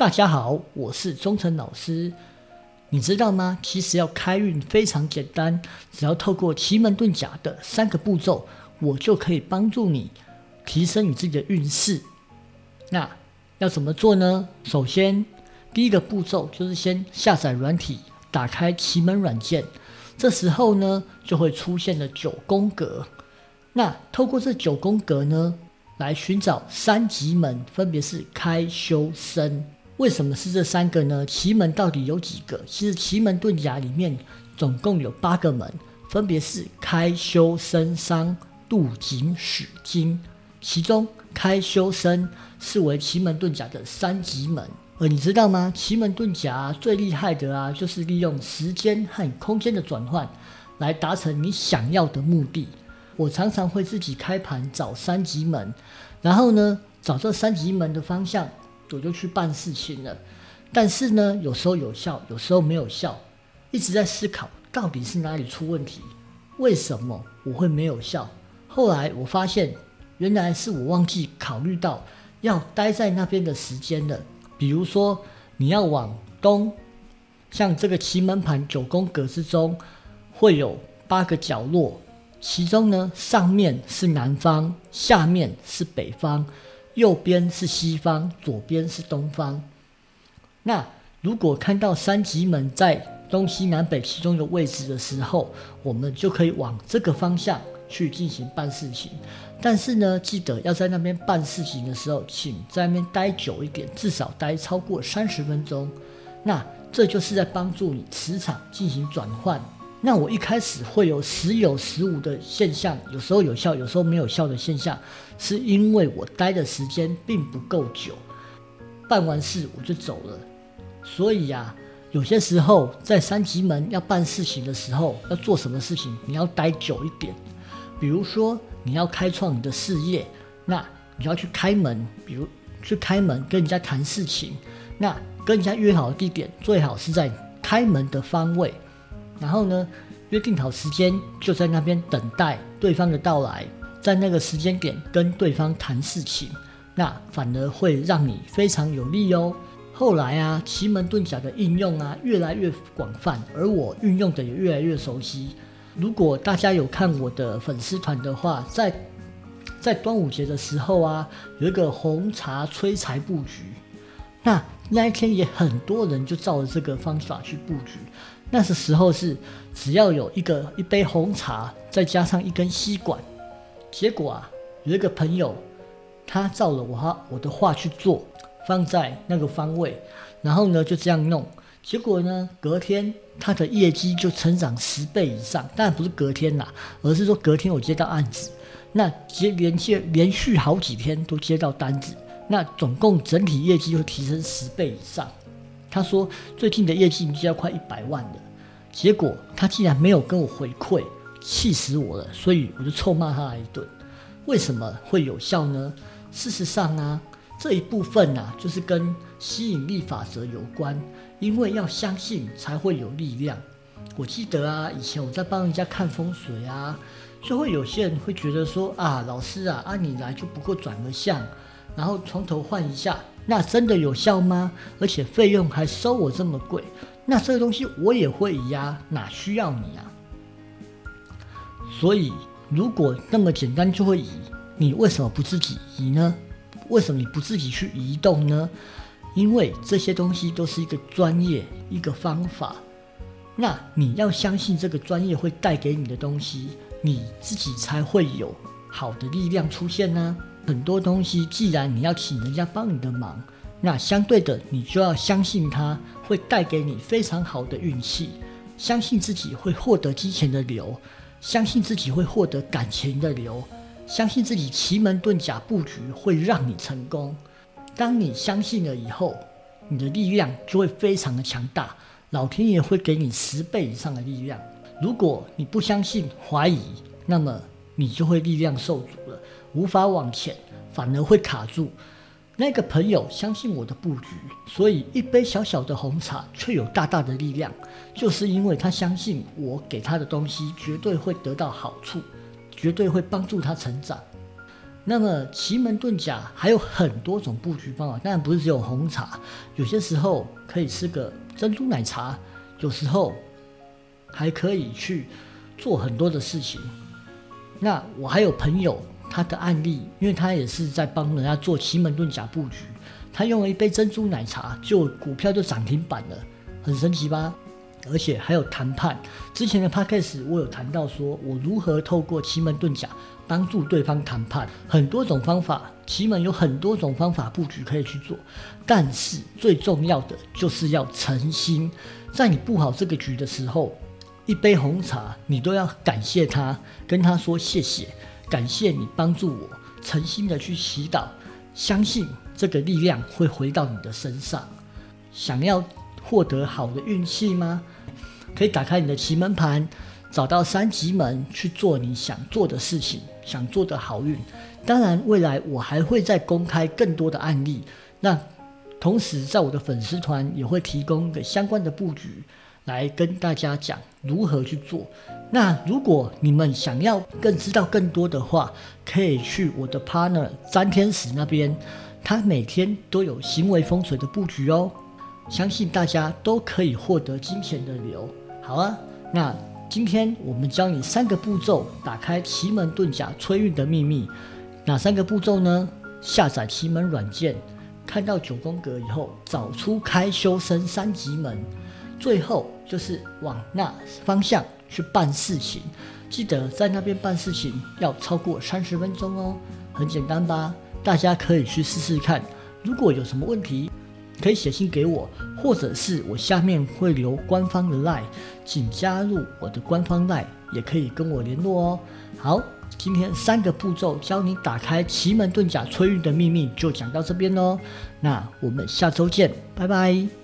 大家好，我是忠诚老师。你知道吗？其实要开运非常简单，只要透过奇门遁甲的三个步骤，我就可以帮助你提升你自己的运势。那要怎么做呢？首先，第一个步骤就是先下载软体，打开奇门软件。这时候呢，就会出现了九宫格。那透过这九宫格呢，来寻找三级门，分别是开、修、生。为什么是这三个呢？奇门到底有几个？其实奇门遁甲里面总共有八个门，分别是开、修、生、伤、度、景、始、金。其中开、修、生是为奇门遁甲的三级门。而你知道吗？奇门遁甲最厉害的啊，就是利用时间和空间的转换，来达成你想要的目的。我常常会自己开盘找三级门，然后呢，找这三级门的方向。我就去办事情了，但是呢，有时候有效，有时候没有效，一直在思考到底是哪里出问题，为什么我会没有效？后来我发现，原来是我忘记考虑到要待在那边的时间了。比如说，你要往东，像这个奇门盘九宫格之中会有八个角落，其中呢，上面是南方，下面是北方。右边是西方，左边是东方。那如果看到三级门在东西南北其中的位置的时候，我们就可以往这个方向去进行办事情。但是呢，记得要在那边办事情的时候，请在那边待久一点，至少待超过三十分钟。那这就是在帮助你磁场进行转换。那我一开始会有时有时无的现象，有时候有效，有时候没有效的现象，是因为我待的时间并不够久，办完事我就走了。所以呀，有些时候在三级门要办事情的时候，要做什么事情，你要待久一点。比如说你要开创你的事业，那你要去开门，比如去开门跟人家谈事情，那跟人家约好的地点最好是在开门的方位。然后呢，约定好时间，就在那边等待对方的到来，在那个时间点跟对方谈事情，那反而会让你非常有利哦。后来啊，奇门遁甲的应用啊越来越广泛，而我运用的也越来越熟悉。如果大家有看我的粉丝团的话，在在端午节的时候啊，有一个红茶催财布局，那那一天也很多人就照着这个方法去布局。那时时候是只要有一个一杯红茶，再加上一根吸管。结果啊，有一个朋友，他照了我哈我的话去做，放在那个方位，然后呢就这样弄。结果呢，隔天他的业绩就成长十倍以上。当然不是隔天啦，而是说隔天我接到案子，那接连接连续好几天都接到单子，那总共整体业绩就提升十倍以上。他说最近的业绩已经要快一百万了，结果他竟然没有跟我回馈，气死我了！所以我就臭骂他一顿。为什么会有效呢？事实上啊，这一部分啊，就是跟吸引力法则有关，因为要相信才会有力量。我记得啊，以前我在帮人家看风水啊，就会有些人会觉得说啊，老师啊，啊你来就不过转个向，然后从头换一下。那真的有效吗？而且费用还收我这么贵，那这个东西我也会移啊，哪需要你啊？所以如果那么简单就会移，你为什么不自己移呢？为什么你不自己去移动呢？因为这些东西都是一个专业一个方法，那你要相信这个专业会带给你的东西，你自己才会有好的力量出现呢。很多东西，既然你要请人家帮你的忙，那相对的，你就要相信他会带给你非常好的运气，相信自己会获得金钱的流，相信自己会获得感情的流，相信自己奇门遁甲布局会让你成功。当你相信了以后，你的力量就会非常的强大，老天爷会给你十倍以上的力量。如果你不相信、怀疑，那么你就会力量受阻了。无法往前，反而会卡住。那个朋友相信我的布局，所以一杯小小的红茶却有大大的力量，就是因为他相信我给他的东西绝对会得到好处，绝对会帮助他成长。那么奇门遁甲还有很多种布局方法，当然不是只有红茶，有些时候可以吃个珍珠奶茶，有时候还可以去做很多的事情。那我还有朋友，他的案例，因为他也是在帮人家做奇门遁甲布局，他用了一杯珍珠奶茶，就股票就涨停板了，很神奇吧？而且还有谈判。之前的 podcast 我有谈到，说我如何透过奇门遁甲帮助对方谈判，很多种方法，奇门有很多种方法布局可以去做，但是最重要的就是要诚心，在你布好这个局的时候，一杯红茶你都要感谢他，跟他说谢谢，感谢你帮助我，诚心的去祈祷，相信这个力量会回到你的身上，想要。获得好的运气吗？可以打开你的奇门盘，找到三级门去做你想做的事情，想做的好运。当然，未来我还会再公开更多的案例。那同时，在我的粉丝团也会提供个相关的布局，来跟大家讲如何去做。那如果你们想要更知道更多的话，可以去我的 partner 詹天使那边，他每天都有行为风水的布局哦。相信大家都可以获得金钱的流。好啊，那今天我们教你三个步骤，打开奇门遁甲催运的秘密。哪三个步骤呢？下载奇门软件，看到九宫格以后，找出开修身三级门，最后就是往那方向去办事情。记得在那边办事情要超过三十分钟哦，很简单吧？大家可以去试试看。如果有什么问题，可以写信给我，或者是我下面会留官方的 line，请加入我的官方 line，也可以跟我联络哦。好，今天三个步骤教你打开奇门遁甲催运的秘密，就讲到这边喽。那我们下周见，拜拜。